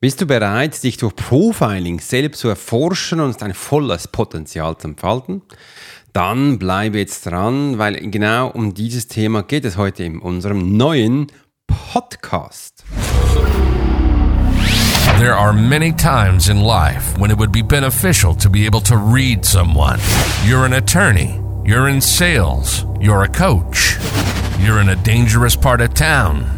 Bist du bereit, dich durch Profiling selbst zu erforschen und dein volles Potenzial zu entfalten? Dann bleibe jetzt dran, weil genau um dieses Thema geht es heute in unserem neuen Podcast. There are many times in life when it would be beneficial to be able to read someone. You're an attorney, you're in sales, you're a coach, you're in a dangerous part of town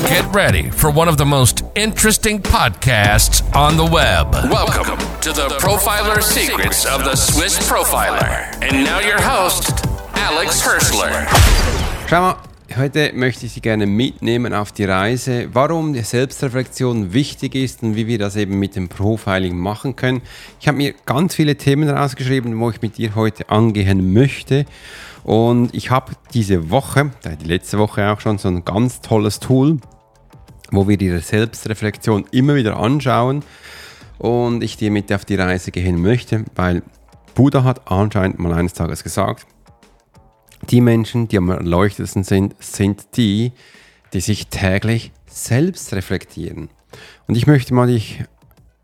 Get ready for one of the most interesting podcasts on the web. Welcome to the Profiler Secrets of the Swiss Profiler. And now your host, Alex Hirschler. Schau mal, heute möchte ich Sie gerne mitnehmen auf die Reise, warum die Selbstreflexion wichtig ist und wie wir das eben mit dem Profiling machen können. Ich habe mir ganz viele Themen rausgeschrieben, wo ich mit dir heute angehen möchte. Und ich habe diese Woche, die letzte Woche auch schon, so ein ganz tolles Tool, wo wir die Selbstreflexion immer wieder anschauen und ich dir mit auf die Reise gehen möchte, weil Buddha hat anscheinend mal eines Tages gesagt, die Menschen, die am erleuchtesten sind, sind die, die sich täglich selbst reflektieren. Und ich möchte mal dich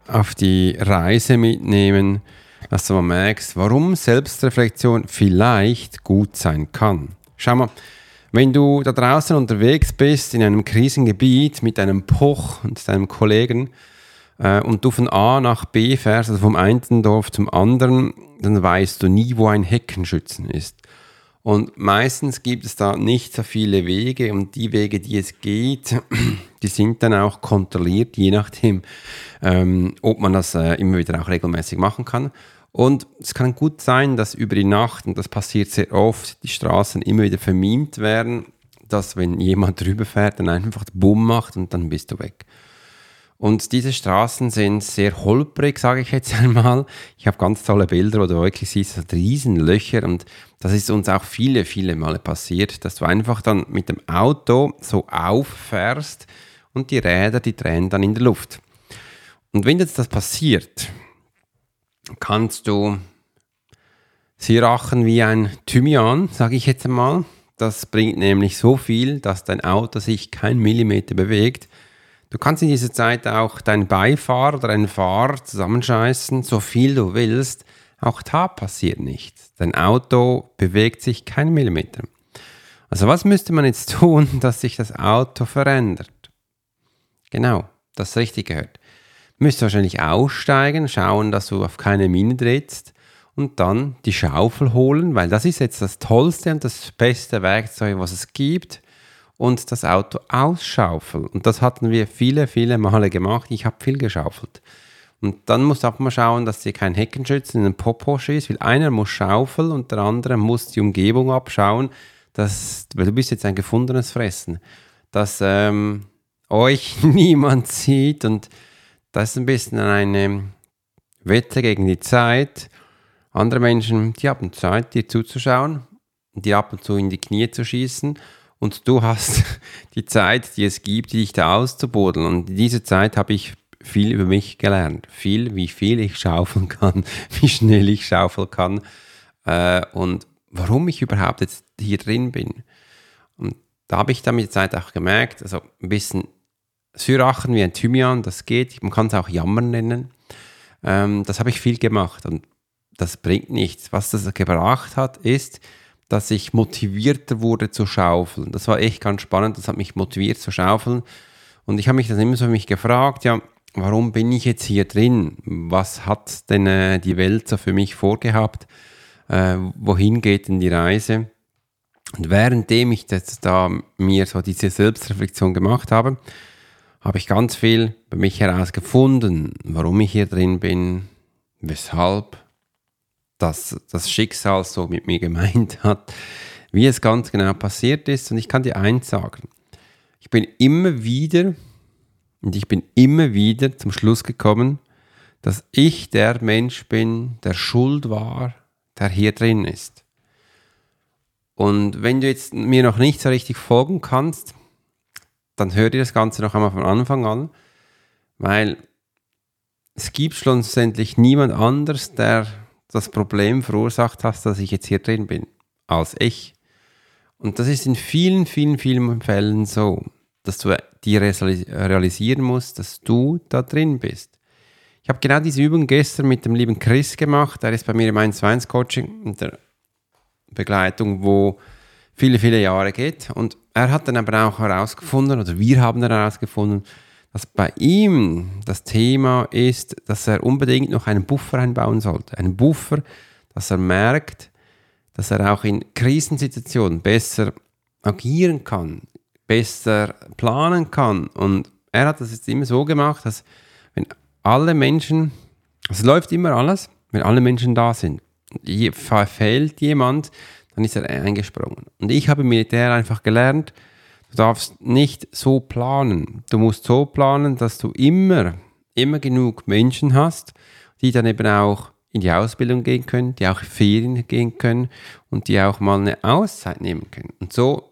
auf die Reise mitnehmen, dass du mal merkst, warum Selbstreflexion vielleicht gut sein kann. Schau mal, wenn du da draußen unterwegs bist in einem Krisengebiet mit deinem Poch und deinem Kollegen äh, und du von A nach B fährst, also vom einen Dorf zum anderen, dann weißt du nie, wo ein Heckenschützen ist. Und meistens gibt es da nicht so viele Wege und die Wege, die es geht, die sind dann auch kontrolliert, je nachdem, ähm, ob man das äh, immer wieder auch regelmäßig machen kann. Und es kann gut sein, dass über die Nacht, und das passiert sehr oft, die Straßen immer wieder vermint werden, dass wenn jemand drüber fährt, dann einfach Bumm macht und dann bist du weg. Und diese Straßen sind sehr holprig, sage ich jetzt einmal. Ich habe ganz tolle Bilder, wo du wirklich siehst, Riesenlöcher und das ist uns auch viele, viele Male passiert, dass du einfach dann mit dem Auto so auffährst und die Räder, die drehen dann in der Luft. Und wenn jetzt das passiert, kannst du sie rachen wie ein Thymian, sage ich jetzt einmal. Das bringt nämlich so viel, dass dein Auto sich kein Millimeter bewegt Du kannst in dieser Zeit auch deinen Beifahrer oder einen Fahrer zusammenscheißen, so viel du willst. Auch da passiert nichts. Dein Auto bewegt sich kein Millimeter. Also was müsste man jetzt tun, dass sich das Auto verändert? Genau, das richtig gehört. Müsst wahrscheinlich aussteigen, schauen, dass du auf keine Mine trittst und dann die Schaufel holen, weil das ist jetzt das tollste und das beste Werkzeug, was es gibt und das Auto ausschaufeln. Und das hatten wir viele, viele Male gemacht. Ich habe viel geschaufelt. Und dann musst du auch mal schauen, dass dir kein Heckenschützen in den Popo schießt, weil einer muss schaufeln und der andere muss die Umgebung abschauen, dass, weil du bist jetzt ein gefundenes Fressen, dass ähm, euch niemand sieht und das ist ein bisschen eine Wette gegen die Zeit. Andere Menschen, die haben Zeit, dir zuzuschauen, dir ab und zu in die Knie zu schießen und du hast die Zeit, die es gibt, dich da auszubuddeln. Und in dieser Zeit habe ich viel über mich gelernt. Viel, wie viel ich schaufeln kann, wie schnell ich schaufeln kann äh, und warum ich überhaupt jetzt hier drin bin. Und da habe ich dann mit der Zeit auch gemerkt, also ein bisschen Syrachen wie ein Thymian, das geht. Man kann es auch Jammern nennen. Ähm, das habe ich viel gemacht und das bringt nichts. Was das gebracht hat, ist, dass ich motivierter wurde zu schaufeln. Das war echt ganz spannend, das hat mich motiviert zu schaufeln. Und ich habe mich dann immer so mich gefragt, ja, warum bin ich jetzt hier drin? Was hat denn äh, die Welt so für mich vorgehabt? Äh, wohin geht denn die Reise? Und währenddem ich das da mir so diese Selbstreflexion gemacht habe, habe ich ganz viel bei mich herausgefunden, warum ich hier drin bin, weshalb, dass das Schicksal so mit mir gemeint hat, wie es ganz genau passiert ist. Und ich kann dir eins sagen. Ich bin immer wieder, und ich bin immer wieder zum Schluss gekommen, dass ich der Mensch bin, der schuld war, der hier drin ist. Und wenn du jetzt mir noch nicht so richtig folgen kannst, dann hör dir das Ganze noch einmal von Anfang an, weil es gibt schlussendlich niemand anders, der das Problem verursacht hat, dass ich jetzt hier drin bin, als ich. Und das ist in vielen, vielen, vielen Fällen so, dass du dir realisieren musst, dass du da drin bist. Ich habe genau diese Übung gestern mit dem lieben Chris gemacht. Er ist bei mir im 1 1 Coaching in der Begleitung, wo viele, viele Jahre geht. Und er hat dann aber auch herausgefunden, oder wir haben dann herausgefunden, dass bei ihm das Thema ist, dass er unbedingt noch einen Buffer einbauen sollte. Einen Buffer, dass er merkt, dass er auch in Krisensituationen besser agieren kann, besser planen kann. Und er hat das jetzt immer so gemacht, dass wenn alle Menschen, es läuft immer alles, wenn alle Menschen da sind, verfällt jemand, dann ist er eingesprungen. Und ich habe im Militär einfach gelernt, du darfst nicht so planen. Du musst so planen, dass du immer, immer genug Menschen hast, die dann eben auch in die Ausbildung gehen können, die auch Ferien gehen können und die auch mal eine Auszeit nehmen können. Und so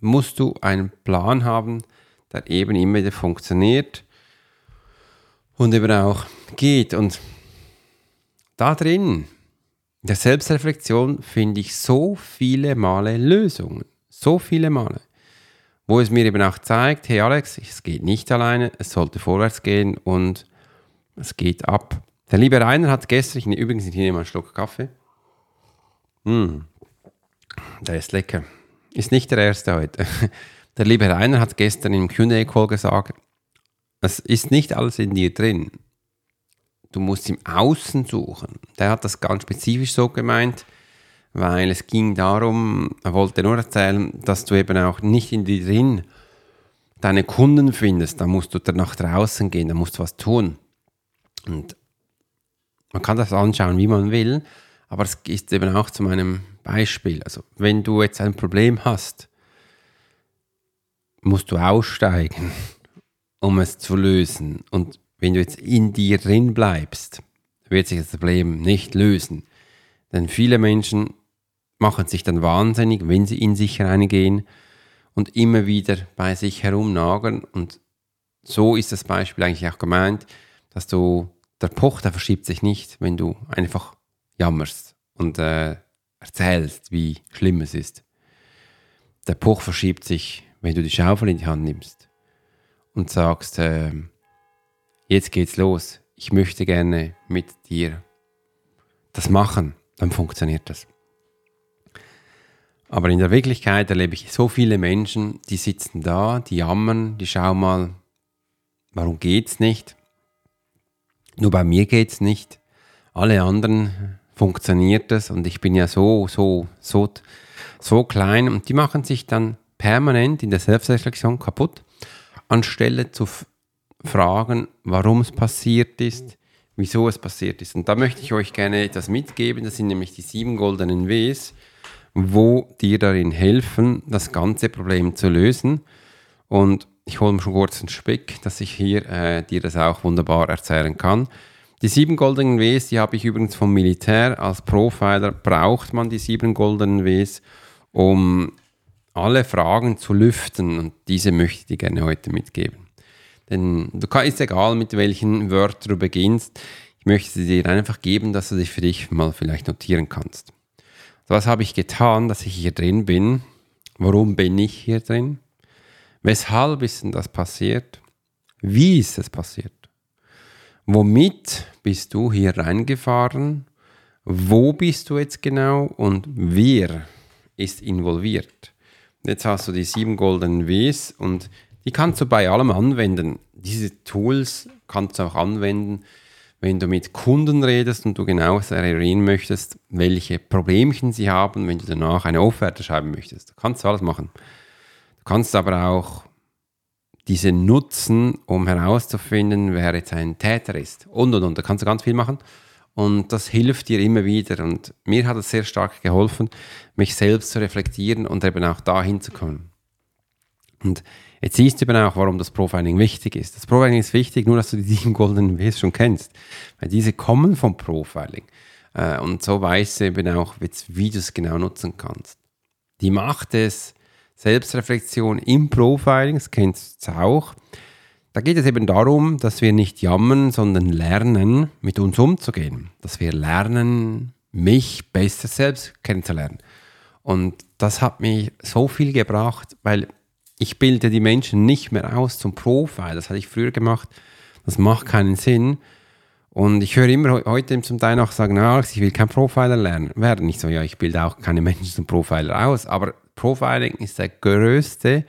musst du einen Plan haben, der eben immer wieder funktioniert und eben auch geht. Und da drin, in der Selbstreflexion, finde ich so viele Male Lösungen. So viele Male. Wo es mir eben auch zeigt, hey Alex, es geht nicht alleine, es sollte vorwärts gehen und es geht ab. Der liebe Rainer hat gestern, übrigens, ich nehme einen Schluck Kaffee. Mm, der ist lecker. Ist nicht der erste heute. Der liebe Rainer hat gestern im Q&A-Call gesagt, es ist nicht alles in dir drin. Du musst im Außen suchen. Der hat das ganz spezifisch so gemeint, weil es ging darum, er wollte nur erzählen, dass du eben auch nicht in dir drin deine Kunden findest. Da musst du nach draußen gehen, da musst du was tun. Und man kann das anschauen, wie man will, aber es ist eben auch zu meinem Beispiel. Also, wenn du jetzt ein Problem hast, musst du aussteigen, um es zu lösen. Und wenn du jetzt in dir drin bleibst, wird sich das Problem nicht lösen. Denn viele Menschen machen sich dann wahnsinnig, wenn sie in sich reingehen und immer wieder bei sich herumnageln. Und so ist das Beispiel eigentlich auch gemeint, dass du der Poch, der verschiebt sich nicht, wenn du einfach jammerst und äh, erzählst, wie schlimm es ist. Der Poch verschiebt sich, wenn du die Schaufel in die Hand nimmst und sagst, äh, jetzt geht's los, ich möchte gerne mit dir das machen, dann funktioniert das. Aber in der Wirklichkeit erlebe ich so viele Menschen, die sitzen da, die jammern, die schauen mal, warum geht's nicht? Nur bei mir geht es nicht. Alle anderen funktioniert es und ich bin ja so, so, so, so klein und die machen sich dann permanent in der Selbstreflexion kaputt, anstelle zu fragen, warum es passiert ist, wieso es passiert ist. Und da möchte ich euch gerne etwas mitgeben, das sind nämlich die sieben goldenen Ws, wo dir darin helfen, das ganze Problem zu lösen. Und ich hole mir schon kurz einen Speck, dass ich hier äh, dir das auch wunderbar erzählen kann. Die sieben goldenen Ws, die habe ich übrigens vom Militär. Als Profiler braucht man die sieben goldenen Ws, um alle Fragen zu lüften. Und diese möchte ich dir gerne heute mitgeben. Denn du kannst, ist egal, mit welchen Wörtern du beginnst. Ich möchte sie dir einfach geben, dass du dich für dich mal vielleicht notieren kannst. Was habe ich getan, dass ich hier drin bin? Warum bin ich hier drin? Weshalb ist denn das passiert? Wie ist es passiert? Womit bist du hier reingefahren? Wo bist du jetzt genau und wer ist involviert? Jetzt hast du die sieben goldenen Ws und die kannst du bei allem anwenden. Diese Tools kannst du auch anwenden, wenn du mit Kunden redest und du genau erinnern möchtest, welche Problemchen sie haben, wenn du danach eine Offerte schreiben möchtest. Du kannst alles machen kannst aber auch diese nutzen, um herauszufinden, wer jetzt ein Täter ist. Und, und, und. Da kannst du ganz viel machen. Und das hilft dir immer wieder. Und mir hat es sehr stark geholfen, mich selbst zu reflektieren und eben auch dahin zu kommen. Und Jetzt siehst du eben auch, warum das Profiling wichtig ist. Das Profiling ist wichtig, nur dass du die sieben goldenen Ws schon kennst. Weil diese kommen vom Profiling. Äh, und so weißt du eben auch, wie du es genau nutzen kannst. Die Macht des Selbstreflexion im Profiling, das kennst du auch. Da geht es eben darum, dass wir nicht jammern, sondern lernen, mit uns umzugehen. Dass wir lernen, mich besser selbst kennenzulernen. Und das hat mir so viel gebracht, weil ich bilde die Menschen nicht mehr aus zum Profil. Das hatte ich früher gemacht. Das macht keinen Sinn. Und ich höre immer heute zum Teil noch sagen, na, ich will kein Profiler lernen werden. Nicht so, ja, ich bilde auch keine Menschen zum Profiler aus. Aber Profiling ist der größte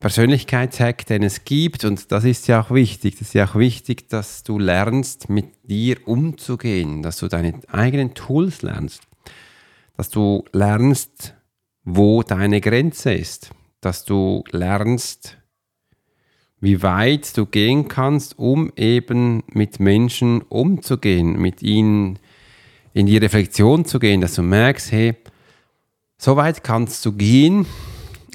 Persönlichkeitshack, den es gibt. Und das ist ja auch wichtig. Das ist ja auch wichtig, dass du lernst, mit dir umzugehen, dass du deine eigenen Tools lernst, dass du lernst, wo deine Grenze ist, dass du lernst, wie weit du gehen kannst, um eben mit Menschen umzugehen, mit ihnen in die Reflexion zu gehen, dass du merkst, hey, so weit kannst du gehen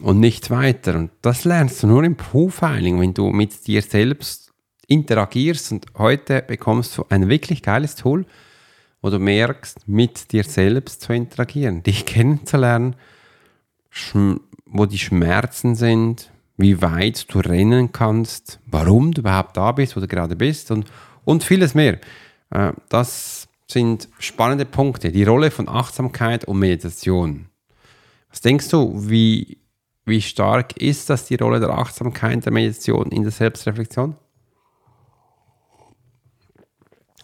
und nicht weiter. Und das lernst du nur im Profiling, wenn du mit dir selbst interagierst. Und heute bekommst du ein wirklich geiles Tool, wo du merkst, mit dir selbst zu interagieren, dich kennenzulernen, wo die Schmerzen sind, wie weit du rennen kannst, warum du überhaupt da bist, wo du gerade bist und, und vieles mehr. Äh, das sind spannende Punkte. Die Rolle von Achtsamkeit und Meditation. Was denkst du, wie, wie stark ist das die Rolle der Achtsamkeit der Meditation in der Selbstreflexion?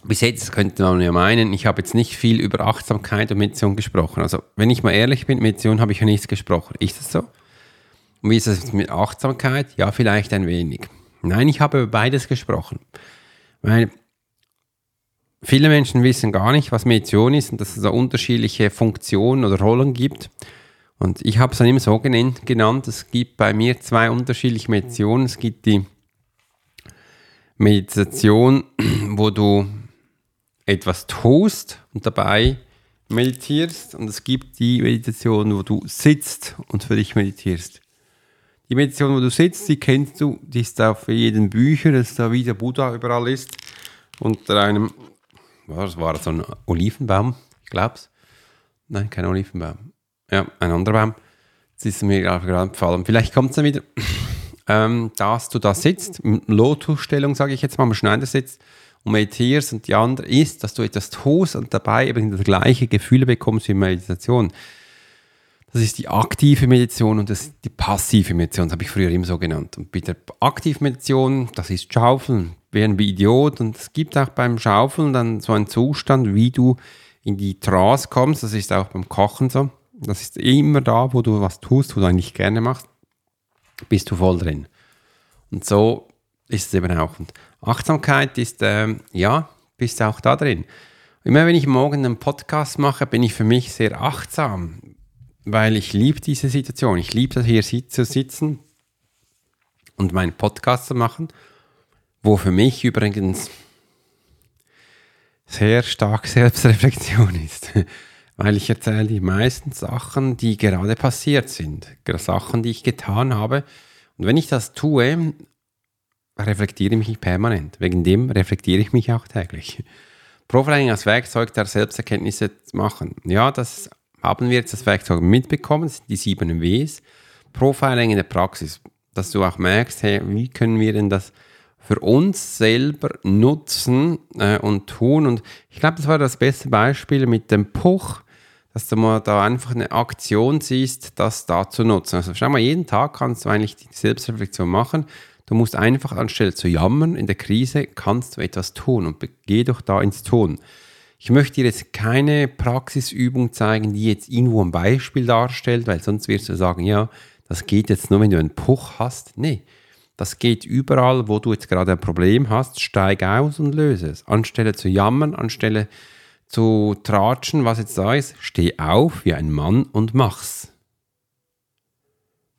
Bis jetzt könnte man ja meinen, ich habe jetzt nicht viel über Achtsamkeit und Meditation gesprochen. Also, wenn ich mal ehrlich bin, Meditation habe ich ja nichts gesprochen. Ist das so? Und wie ist es mit Achtsamkeit? Ja, vielleicht ein wenig. Nein, ich habe über beides gesprochen. Weil viele Menschen wissen gar nicht, was Meditation ist und dass es da unterschiedliche Funktionen oder Rollen gibt. Und ich habe es dann immer so genannt, es gibt bei mir zwei unterschiedliche Meditationen. Es gibt die Meditation, wo du etwas tust und dabei meditierst. Und es gibt die Meditation, wo du sitzt und für dich meditierst. Die Meditation, wo du sitzt, die kennst du, die ist auf jedem Bücher, dass da wie der Buddha überall ist. Unter einem, was war das, so ein Olivenbaum, ich glaub's. Nein, kein Olivenbaum. Ja, ein anderer Baum. Das ist mir gerade gefallen. Vielleicht kommt es dann wieder, ähm, dass du da sitzt, Lotusstellung, sage ich jetzt mal, am Schneidersitz und meditierst und die andere ist, dass du etwas tust und dabei eben das gleiche Gefühle bekommst wie Meditation. Das ist die aktive Meditation und das ist die passive Meditation, das habe ich früher immer so genannt. Und bei der aktiven Meditation, das ist Schaufeln, wie ein Idiot. Und es gibt auch beim Schaufeln dann so einen Zustand, wie du in die Trance kommst. Das ist auch beim Kochen so. Das ist immer da, wo du was tust, wo du eigentlich gerne machst, bist du voll drin. Und so ist es eben auch. Und Achtsamkeit ist, ähm, ja, bist auch da drin. Immer wenn ich morgen einen Podcast mache, bin ich für mich sehr achtsam, weil ich liebe diese Situation. Ich liebe das hier zu sitzen und meinen Podcast zu machen, wo für mich übrigens sehr stark Selbstreflexion ist, weil ich erzähle die meisten Sachen, die gerade passiert sind, Sachen, die ich getan habe. Und wenn ich das tue, reflektiere ich mich permanent. Wegen dem reflektiere ich mich auch täglich. Profiling als Werkzeug der Selbsterkenntnisse machen. Ja, das haben wir jetzt das Werkzeug mitbekommen, die sieben Ws. Profiling in der Praxis, dass du auch merkst, hey, wie können wir denn das für uns selber nutzen äh, und tun. Und ich glaube, das war das beste Beispiel mit dem Puch, dass du mal da einfach eine Aktion siehst, das da zu nutzen. Also schau mal, jeden Tag kannst du eigentlich die Selbstreflexion machen. Du musst einfach anstelle zu jammern in der Krise, kannst du etwas tun und geh doch da ins Tun. Ich möchte dir jetzt keine Praxisübung zeigen, die jetzt irgendwo ein Beispiel darstellt, weil sonst wirst du sagen, ja, das geht jetzt nur, wenn du einen Puch hast. Nee, das geht überall, wo du jetzt gerade ein Problem hast, steig aus und löse es. Anstelle zu jammern, anstelle zu tratschen, was jetzt da ist, steh auf wie ein Mann und mach's.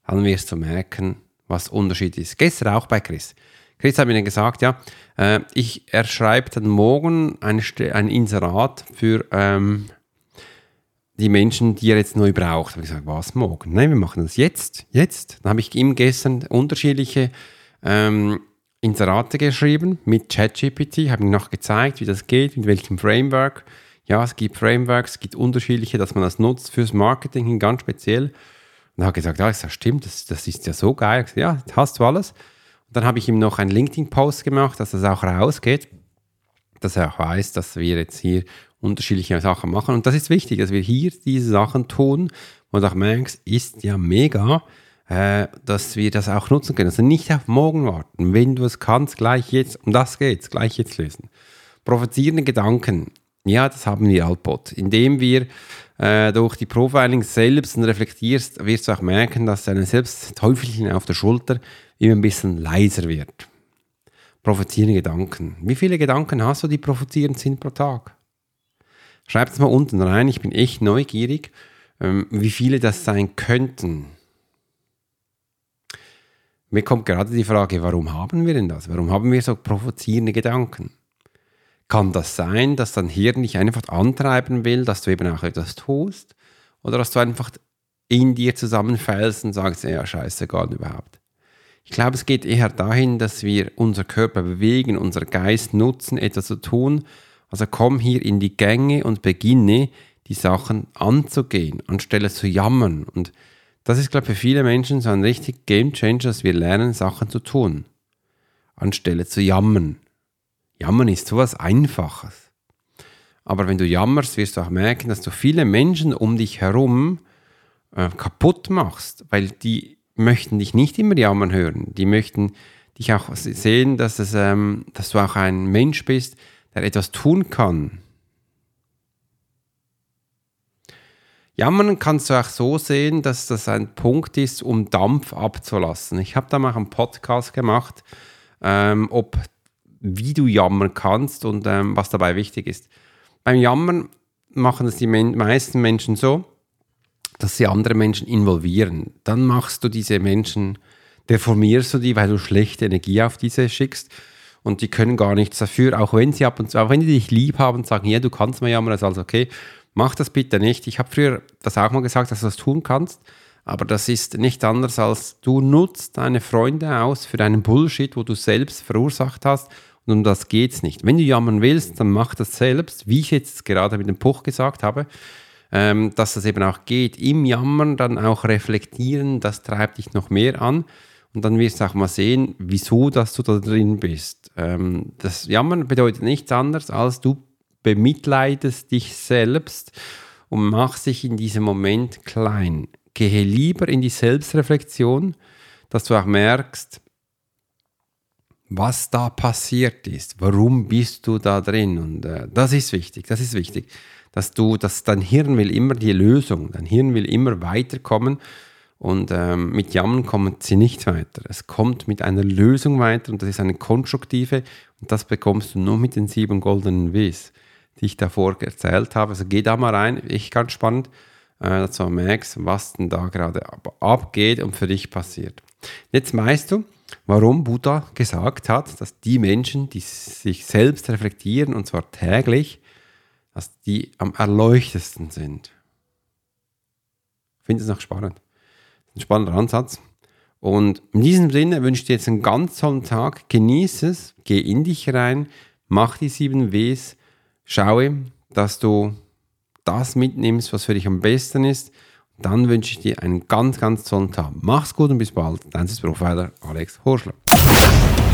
Dann wirst du merken, was Unterschied ist. Gestern auch bei Chris. Chris hat mir dann gesagt, ja, äh, ich, er schreibt dann morgen ein, ein Inserat für ähm, die Menschen, die er jetzt neu braucht. Habe ich gesagt, was morgen? Nein, wir machen das jetzt, jetzt. Dann habe ich ihm gestern unterschiedliche ähm, Inserate geschrieben mit ChatGPT, habe ihm noch gezeigt, wie das geht, mit welchem Framework. Ja, es gibt Frameworks, es gibt unterschiedliche, dass man das nutzt fürs Marketing ganz speziell. Und er hat gesagt, ja, das stimmt, das, das ist ja so geil. Gesagt, ja, hast du alles. Und dann habe ich ihm noch einen LinkedIn-Post gemacht, dass das auch rausgeht, dass er auch weiß, dass wir jetzt hier unterschiedliche Sachen machen. Und das ist wichtig, dass wir hier diese Sachen tun. Und auch merkst, ist ja mega, äh, dass wir das auch nutzen können. Also nicht auf morgen warten. Wenn du es kannst, gleich jetzt, um das geht's, gleich jetzt lösen. Provozierende Gedanken. Ja, das haben wir Altbot. Indem wir äh, durch die Profiling selbst reflektierst, wirst du auch merken, dass dein Selbstteufelchen auf der Schulter immer ein bisschen leiser wird. Provozierende Gedanken. Wie viele Gedanken hast du, die provozierend sind pro Tag? Schreib es mal unten rein, ich bin echt neugierig, ähm, wie viele das sein könnten. Mir kommt gerade die Frage, warum haben wir denn das? Warum haben wir so provozierende Gedanken? Kann das sein, dass dein Hirn dich einfach antreiben will, dass du eben auch etwas tust? Oder dass du einfach in dir zusammenfällst und sagst, ja, scheiße, gar nicht überhaupt. Ich glaube, es geht eher dahin, dass wir unser Körper bewegen, unser Geist nutzen, etwas zu tun. Also komm hier in die Gänge und beginne, die Sachen anzugehen, anstelle zu jammern. Und das ist, glaube ich, für viele Menschen so ein richtig Game Changer, dass wir lernen, Sachen zu tun, anstelle zu jammern. Jammern ist sowas Einfaches. Aber wenn du jammerst, wirst du auch merken, dass du viele Menschen um dich herum äh, kaputt machst, weil die möchten dich nicht immer jammern hören. Die möchten dich auch sehen, dass, es, ähm, dass du auch ein Mensch bist, der etwas tun kann. Jammern kannst du auch so sehen, dass das ein Punkt ist, um Dampf abzulassen. Ich habe da mal einen Podcast gemacht, ähm, ob wie du jammern kannst und ähm, was dabei wichtig ist. Beim Jammern machen es die men meisten Menschen so, dass sie andere Menschen involvieren. Dann machst du diese Menschen, deformierst du die, weil du schlechte Energie auf diese schickst und die können gar nichts dafür, auch wenn sie ab und zu, auch wenn die dich lieb haben und sagen, ja, du kannst mal jammern, ist alles okay, mach das bitte nicht. Ich habe früher das auch mal gesagt, dass du das tun kannst, aber das ist nicht anders als du nutzt deine Freunde aus für deinen Bullshit, wo du selbst verursacht hast und um das geht es nicht. Wenn du jammern willst, dann mach das selbst, wie ich jetzt gerade mit dem Puch gesagt habe, ähm, dass das eben auch geht. Im Jammern dann auch reflektieren, das treibt dich noch mehr an. Und dann wirst du auch mal sehen, wieso dass du da drin bist. Ähm, das Jammern bedeutet nichts anderes, als du bemitleidest dich selbst und machst dich in diesem Moment klein. Gehe lieber in die Selbstreflexion, dass du auch merkst, was da passiert ist, warum bist du da drin und äh, das ist wichtig, das ist wichtig, dass du, dass dein Hirn will immer die Lösung, dein Hirn will immer weiterkommen und ähm, mit Jammern kommen sie nicht weiter. Es kommt mit einer Lösung weiter und das ist eine konstruktive und das bekommst du nur mit den sieben goldenen Ws, die ich davor erzählt habe. Also geh da mal rein, echt ganz spannend, dass du merkst, was denn da gerade abgeht und für dich passiert. Jetzt weißt du, warum Buddha gesagt hat, dass die Menschen, die sich selbst reflektieren, und zwar täglich, dass die am erleuchtesten sind. Ich finde es noch spannend. Ein spannender Ansatz. Und in diesem Sinne wünsche ich dir jetzt einen ganz tollen Tag. Genieße es, geh in dich rein, mach die sieben Ws, schaue, dass du das mitnimmst, was für dich am besten ist dann wünsche ich dir einen ganz, ganz tollen Tag. Mach's gut und bis bald. Dein Profiler Alex Horschler.